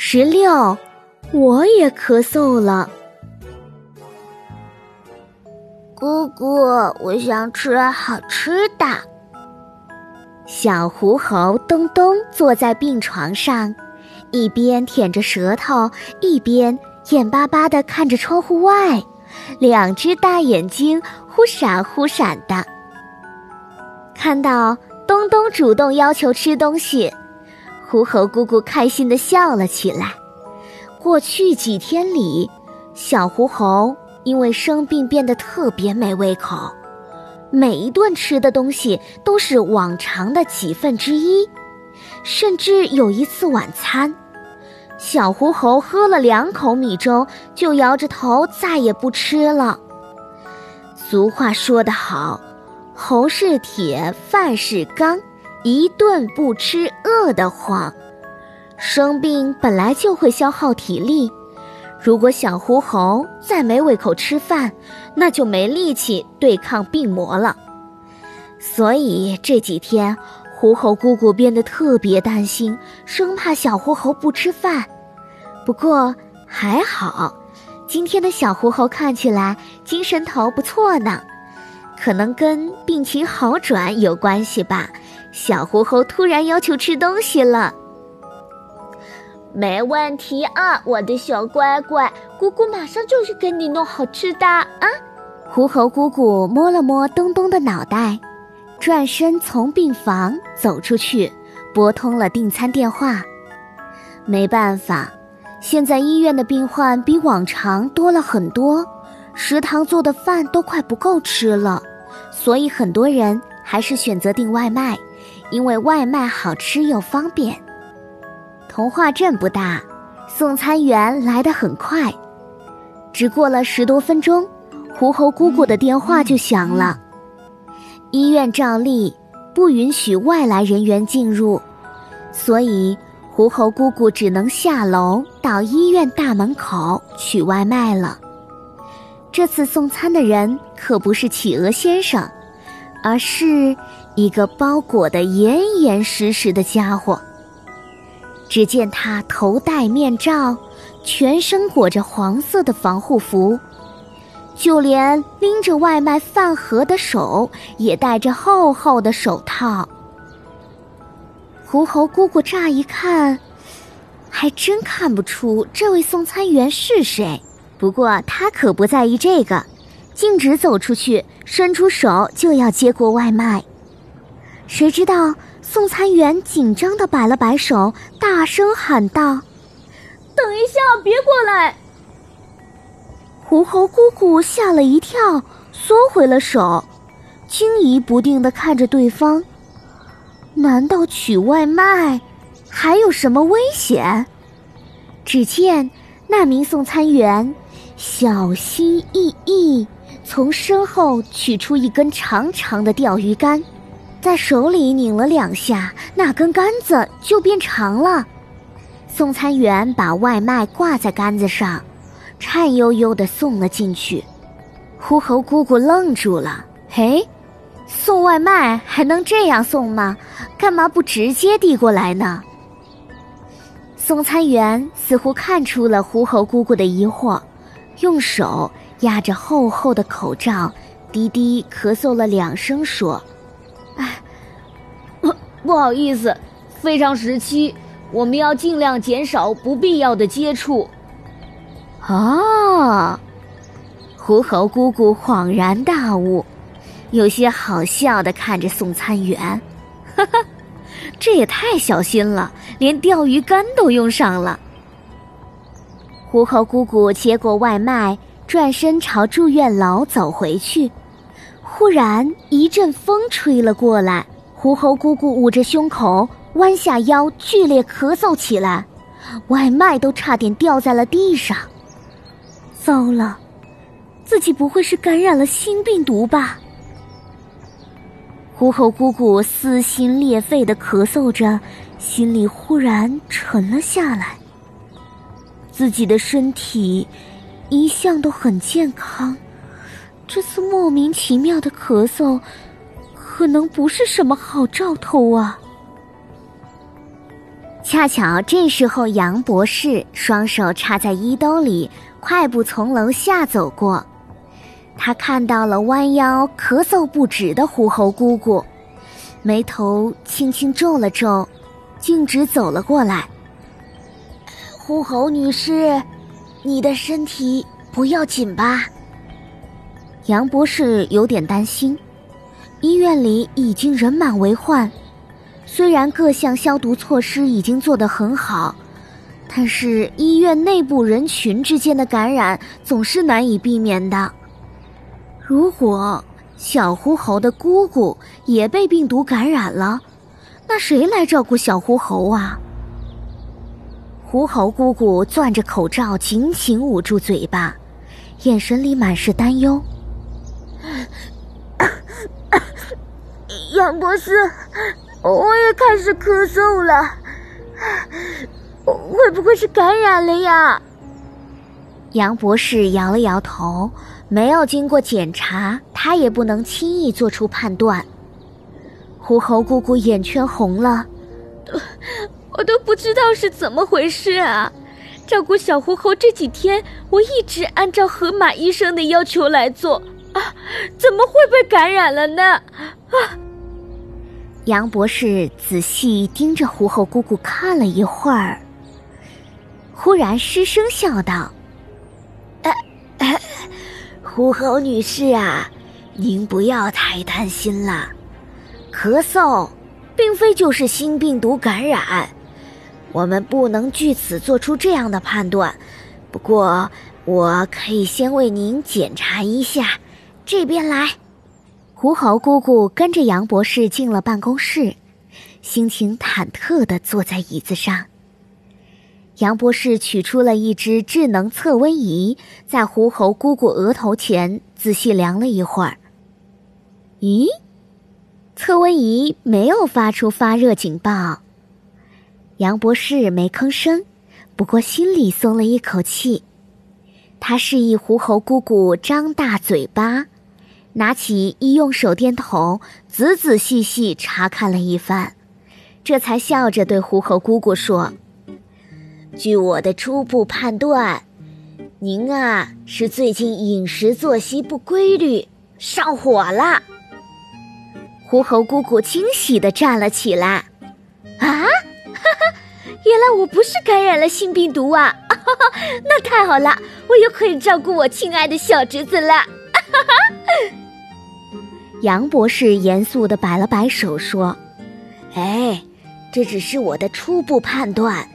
十六，我也咳嗽了。姑姑，我想吃好吃的。小狐猴东东坐在病床上，一边舔着舌头，一边眼巴巴的看着窗户外，两只大眼睛忽闪忽闪的。看到东东主动要求吃东西。狐猴姑姑开心的笑了起来。过去几天里，小狐猴因为生病变得特别没胃口，每一顿吃的东西都是往常的几分之一，甚至有一次晚餐，小狐猴喝了两口米粥就摇着头再也不吃了。俗话说得好，猴是铁，饭是钢。一顿不吃饿得慌，生病本来就会消耗体力，如果小狐猴再没胃口吃饭，那就没力气对抗病魔了。所以这几天，狐猴姑姑变得特别担心，生怕小狐猴不吃饭。不过还好，今天的小狐猴看起来精神头不错呢，可能跟病情好转有关系吧。小狐猴突然要求吃东西了，没问题啊，我的小乖乖，姑姑马上就去给你弄好吃的啊！狐猴姑姑摸了摸东东的脑袋，转身从病房走出去，拨通了订餐电话。没办法，现在医院的病患比往常多了很多，食堂做的饭都快不够吃了，所以很多人还是选择订外卖。因为外卖好吃又方便，童话镇不大，送餐员来得很快。只过了十多分钟，狐猴姑姑的电话就响了。医院照例不允许外来人员进入，所以狐猴姑姑只能下楼到医院大门口取外卖了。这次送餐的人可不是企鹅先生，而是。一个包裹得严严实实的家伙。只见他头戴面罩，全身裹着黄色的防护服，就连拎着外卖饭盒的手也戴着厚厚的手套。狐猴姑姑乍一看，还真看不出这位送餐员是谁。不过他可不在意这个，径直走出去，伸出手就要接过外卖。谁知道送餐员紧张的摆了摆手，大声喊道：“等一下，别过来！”狐猴姑姑吓了一跳，缩回了手，惊疑不定的看着对方。难道取外卖还有什么危险？只见那名送餐员小心翼翼从身后取出一根长长的钓鱼竿。在手里拧了两下，那根杆子就变长了。送餐员把外卖挂在杆子上，颤悠悠地送了进去。狐猴姑姑愣住了：“嘿，送外卖还能这样送吗？干嘛不直接递过来呢？”送餐员似乎看出了狐猴姑姑的疑惑，用手压着厚厚的口罩，低低咳嗽了两声，说。不好意思，非常时期，我们要尽量减少不必要的接触。啊，狐猴姑姑恍然大悟，有些好笑的看着送餐员，哈哈，这也太小心了，连钓鱼竿都用上了。狐猴姑姑接过外卖，转身朝住院楼走回去，忽然一阵风吹了过来。狐猴姑姑捂着胸口，弯下腰，剧烈咳嗽起来，外卖都差点掉在了地上。糟了，自己不会是感染了新病毒吧？狐猴姑姑撕心裂肺的咳嗽着，心里忽然沉了下来。自己的身体一向都很健康，这次莫名其妙的咳嗽。可能不是什么好兆头啊！恰巧这时候，杨博士双手插在衣兜里，快步从楼下走过。他看到了弯腰咳嗽不止的狐猴姑姑，眉头轻轻皱了皱，径直走了过来。狐猴女士，你的身体不要紧吧？杨博士有点担心，医院里已经人满为患。虽然各项消毒措施已经做得很好，但是医院内部人群之间的感染总是难以避免的。如果小狐猴的姑姑也被病毒感染了，那谁来照顾小狐猴啊？狐猴姑姑攥着口罩，紧紧捂住嘴巴，眼神里满是担忧。杨博士。我也开始咳嗽了，会不会是感染了呀？杨博士摇了摇头，没有经过检查，他也不能轻易做出判断。狐猴姑姑眼圈红了，我都不知道是怎么回事啊！照顾小狐猴这几天，我一直按照河马医生的要求来做啊，怎么会被感染了呢？啊！杨博士仔细盯着狐猴姑姑看了一会儿，忽然失声笑道：“呃狐猴女士啊，您不要太担心了。咳嗽并非就是新病毒感染，我们不能据此做出这样的判断。不过，我可以先为您检查一下，这边来。”狐猴姑姑跟着杨博士进了办公室，心情忐忑地坐在椅子上。杨博士取出了一只智能测温仪，在狐猴姑姑额头前仔细量了一会儿。咦，测温仪没有发出发热警报。杨博士没吭声，不过心里松了一口气。他示意狐猴姑姑张大嘴巴。拿起医用手电筒，仔仔细细查看了一番，这才笑着对狐猴姑姑说：“据我的初步判断，您啊是最近饮食作息不规律，上火了。”狐猴姑姑惊喜地站了起来：“啊，哈哈，原来我不是感染了新病毒啊！哈 哈那太好了，我又可以照顾我亲爱的小侄子了！”哈哈。杨博士严肃地摆了摆手，说：“哎，这只是我的初步判断，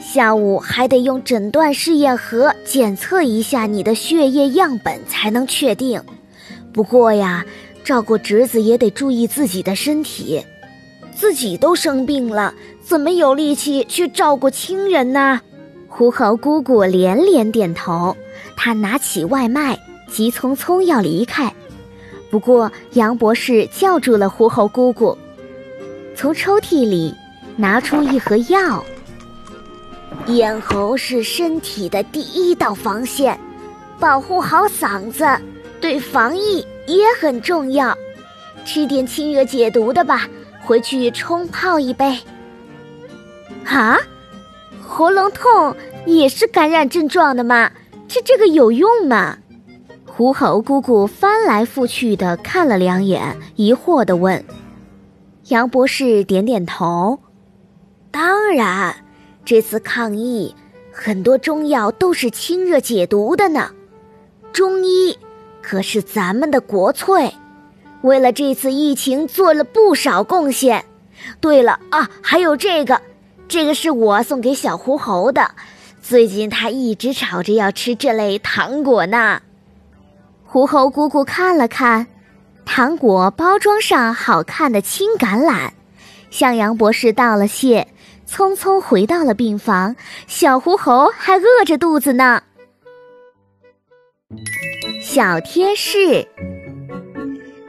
下午还得用诊断试验盒检测一下你的血液样本才能确定。不过呀，照顾侄子也得注意自己的身体，自己都生病了，怎么有力气去照顾亲人呢？”狐猴姑姑连连点头，她拿起外卖，急匆匆要离开。不过，杨博士叫住了狐猴姑姑，从抽屉里拿出一盒药。咽喉是身体的第一道防线，保护好嗓子对防疫也很重要。吃点清热解毒的吧，回去冲泡一杯。啊，喉咙痛也是感染症状的吗？吃这个有用吗？狐猴姑姑翻来覆去的看了两眼，疑惑的问：“杨博士点点头，当然，这次抗疫很多中药都是清热解毒的呢。中医可是咱们的国粹，为了这次疫情做了不少贡献。对了啊，还有这个，这个是我送给小狐猴的，最近他一直吵着要吃这类糖果呢。”狐猴姑姑看了看糖果包装上好看的青橄榄，向杨博士道了谢，匆匆回到了病房。小狐猴还饿着肚子呢。小贴士：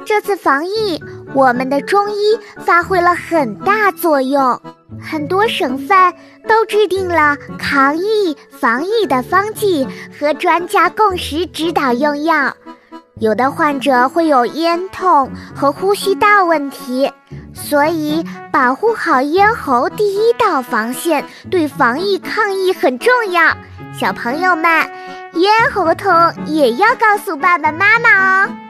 这次防疫，我们的中医发挥了很大作用，很多省份都制定了抗疫防疫的方剂和专家共识指导用药。有的患者会有咽痛和呼吸道问题，所以保护好咽喉第一道防线，对防疫抗疫很重要。小朋友们，咽喉痛也要告诉爸爸妈妈哦。